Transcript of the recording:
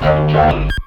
John.